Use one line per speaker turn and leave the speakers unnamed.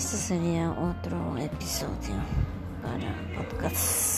Este sería otro episodio para podcast.